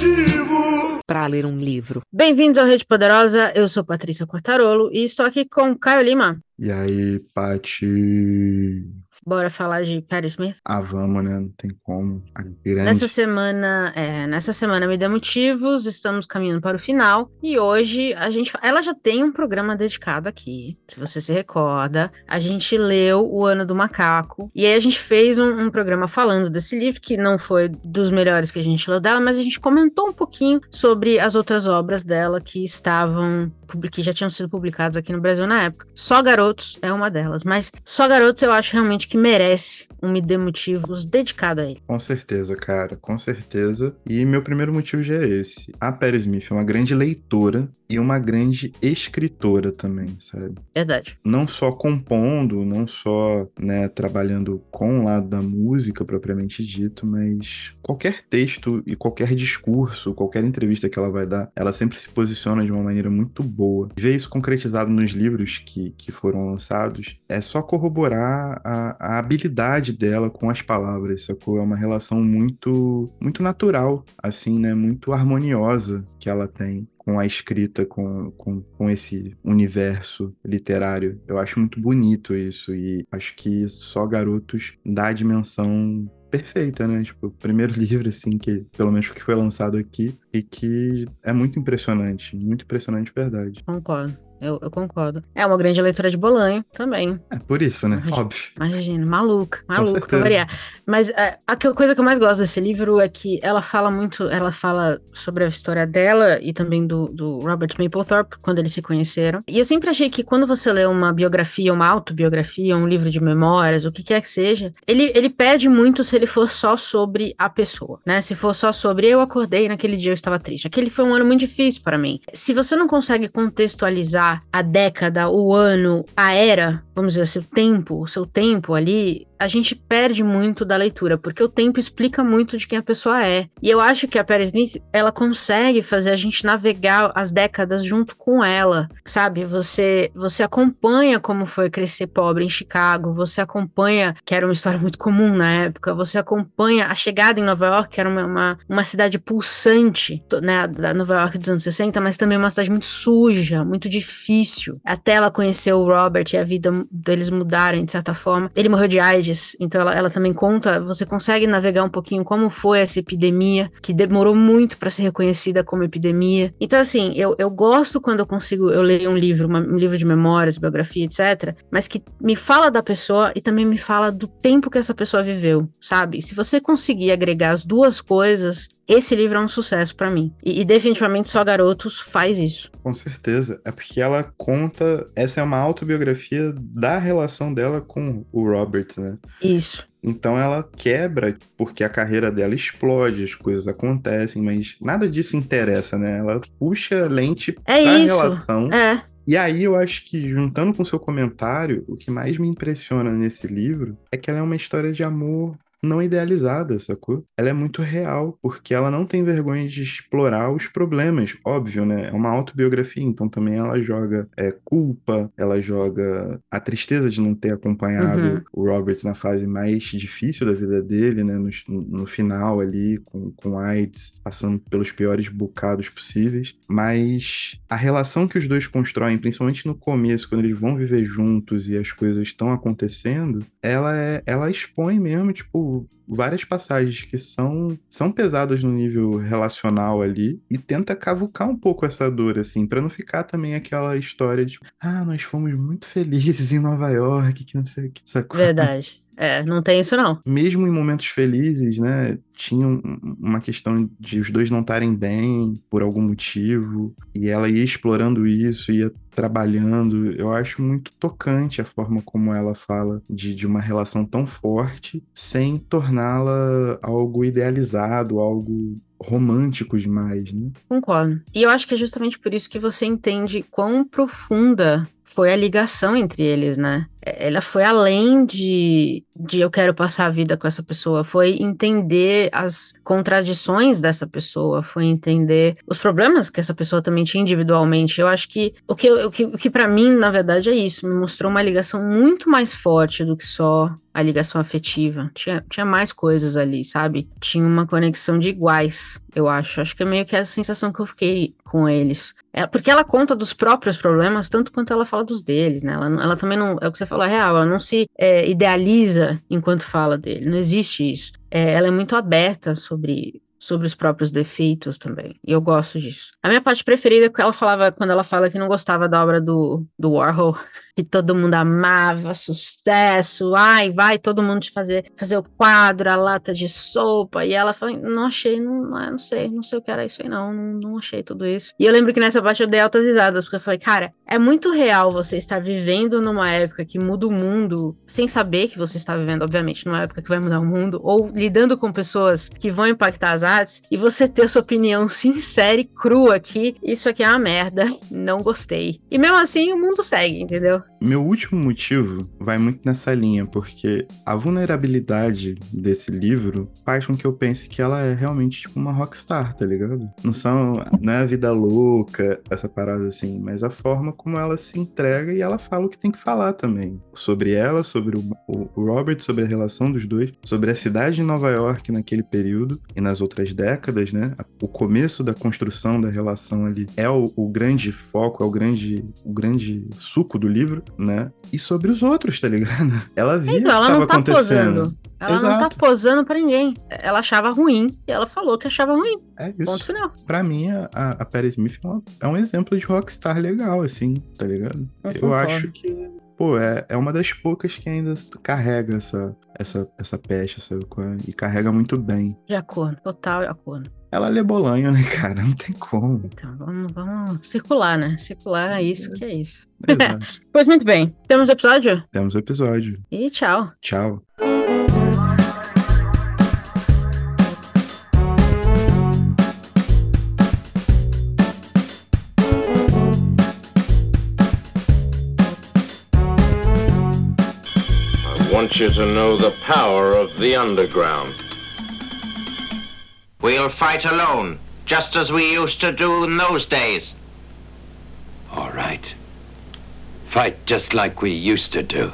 motivo para ler um livro. Bem-vindos ao Rede Poderosa, eu sou Patrícia Quartarolo e estou aqui com Caio Lima. E aí, Pati? Bora falar de Perry Smith? Ah, vamos, né? Não tem como. A grande... Nessa semana, é, nessa semana me dê motivos, estamos caminhando para o final e hoje a gente, ela já tem um programa dedicado aqui, se você se recorda. A gente leu O Ano do Macaco e aí a gente fez um, um programa falando desse livro que não foi dos melhores que a gente leu dela, mas a gente comentou um pouquinho sobre as outras obras dela que estavam que já tinham sido publicadas aqui no Brasil na época. Só Garotos é uma delas, mas Só Garotos eu acho realmente que merece um Me Dê Motivos dedicado a ele. Com certeza, cara, com certeza. E meu primeiro motivo já é esse. A Perry Smith é uma grande leitora e uma grande escritora também, sabe? Verdade. Não só compondo, não só, né, trabalhando com o lado da música propriamente dito, mas qualquer texto e qualquer discurso, qualquer entrevista que ela vai dar, ela sempre se posiciona de uma maneira muito boa. Ver isso concretizado nos livros que, que foram lançados é só corroborar a, a habilidade dela com as palavras, sacou? É uma relação muito, muito natural, assim, né? Muito harmoniosa que ela tem com a escrita, com, com, com esse universo literário. Eu acho muito bonito isso e acho que só Garotos dá a dimensão perfeita, né? Tipo, o primeiro livro, assim, que pelo menos que foi lançado aqui e que é muito impressionante, muito impressionante, verdade. Concordo. Eu, eu, concordo. É uma grande leitura de Bolanho também. É por isso, né? Imagina, Óbvio. Imagina, maluca, maluca pra variar. Mas é, a coisa que eu mais gosto desse livro é que ela fala muito, ela fala sobre a história dela e também do, do Robert Mapplethorpe, quando eles se conheceram. E eu sempre achei que quando você lê uma biografia, uma autobiografia, um livro de memórias, o que quer que seja, ele, ele pede muito se ele for só sobre a pessoa, né? Se for só sobre eu acordei naquele dia eu estava triste. Aquele foi um ano muito difícil para mim. Se você não consegue contextualizar a década, o ano, a era, vamos dizer assim, o tempo, o seu tempo ali, a gente perde muito da leitura, porque o tempo explica muito de quem a pessoa é. E eu acho que a Perry Smith, ela consegue fazer a gente navegar as décadas junto com ela, sabe? Você você acompanha como foi crescer pobre em Chicago, você acompanha, que era uma história muito comum na época, você acompanha a chegada em Nova York, que era uma, uma, uma cidade pulsante, né, da Nova York dos anos 60, mas também uma cidade muito suja, muito difícil. Até ela conhecer o Robert e a vida deles mudarem, de certa forma. Ele morreu de AIDS então ela, ela também conta, você consegue navegar um pouquinho como foi essa epidemia, que demorou muito para ser reconhecida como epidemia. Então, assim, eu, eu gosto quando eu consigo, eu leio um livro, uma, um livro de memórias, biografia, etc., mas que me fala da pessoa e também me fala do tempo que essa pessoa viveu, sabe? Se você conseguir agregar as duas coisas, esse livro é um sucesso para mim. E, e, definitivamente só Garotos faz isso. Com certeza. É porque ela conta. Essa é uma autobiografia da relação dela com o Robert, né? Isso. Então ela quebra porque a carreira dela explode, as coisas acontecem, mas nada disso interessa, né? Ela puxa lente é pra isso. relação. É. E aí eu acho que, juntando com o seu comentário, o que mais me impressiona nesse livro é que ela é uma história de amor não idealizada, sacou? Ela é muito real, porque ela não tem vergonha de explorar os problemas. Óbvio, né? É uma autobiografia, então também ela joga é, culpa, ela joga a tristeza de não ter acompanhado uhum. o Roberts na fase mais difícil da vida dele, né? No, no final ali, com, com AIDS, passando pelos piores bocados possíveis. Mas a relação que os dois constroem, principalmente no começo, quando eles vão viver juntos e as coisas estão acontecendo, ela é, ela expõe mesmo, tipo, várias passagens que são, são pesadas no nível relacional ali e tenta cavucar um pouco essa dor, assim, para não ficar também aquela história de, ah, nós fomos muito felizes em Nova York, que não sei o que, sacou? Verdade. É, não tem isso não. Mesmo em momentos felizes, né, tinha uma questão de os dois não estarem bem por algum motivo, e ela ia explorando isso, ia trabalhando. Eu acho muito tocante a forma como ela fala de, de uma relação tão forte, sem torná-la algo idealizado, algo romântico demais, né? Concordo. E eu acho que é justamente por isso que você entende quão profunda foi a ligação entre eles, né? Ela foi além de, de eu quero passar a vida com essa pessoa, foi entender as contradições dessa pessoa, foi entender os problemas que essa pessoa também tinha individualmente. Eu acho que o que, o que, o que para mim, na verdade, é isso, me mostrou uma ligação muito mais forte do que só a ligação afetiva. Tinha, tinha mais coisas ali, sabe? Tinha uma conexão de iguais, eu acho. Acho que é meio que essa sensação que eu fiquei com eles. É, porque ela conta dos próprios problemas, tanto quanto ela fala dos deles, né? Ela, ela também não. É o que você falou, é real. Ela não se é, idealiza enquanto fala dele. Não existe isso. É, ela é muito aberta sobre sobre os próprios defeitos também. E eu gosto disso. A minha parte preferida é que ela falava quando ela fala que não gostava da obra do, do Warhol, que todo mundo amava, sucesso, ai, vai todo mundo te fazer fazer o quadro, a lata de sopa. E ela fala, não achei, não, não sei, não sei o que era isso aí não, não, não achei tudo isso. E eu lembro que nessa parte eu dei altas risadas, porque eu falei, cara, é muito real você estar vivendo numa época que muda o mundo, sem saber que você está vivendo, obviamente, numa época que vai mudar o mundo, ou lidando com pessoas que vão impactar as e você ter sua opinião sincera e crua aqui, isso aqui é uma merda, não gostei. E mesmo assim o mundo segue, entendeu? Meu último motivo vai muito nessa linha, porque a vulnerabilidade desse livro faz com que eu pense que ela é realmente tipo uma rockstar, tá ligado? Não são, não é a vida louca, essa parada assim, mas a forma como ela se entrega e ela fala o que tem que falar também. Sobre ela, sobre o, o Robert, sobre a relação dos dois, sobre a cidade de Nova York naquele período e nas outras décadas, né? O começo da construção da relação ali é o, o grande foco, é o grande, o grande suco do livro, né? E sobre os outros, tá ligado? Ela via então, ela o que estava tá acontecendo. Posando. Ela Exato. não tá posando para ninguém. Ela achava ruim e ela falou que achava ruim. É isso. Ponto final. Pra mim, a, a Perry Smith é, é um exemplo de rockstar legal, assim, tá ligado? Eu, Eu acho que pô, é, é uma das poucas que ainda carrega essa, essa, essa peste, sabe? E carrega muito bem. De acordo, total de acordo. Ela é bolanho, né, cara? Não tem como. Então, vamos, vamos circular, né? Circular é isso que é isso. pois muito bem. Temos episódio? Temos episódio. E tchau. Tchau. want you to know the power of the underground. We'll fight alone, just as we used to do in those days. All right. Fight just like we used to do.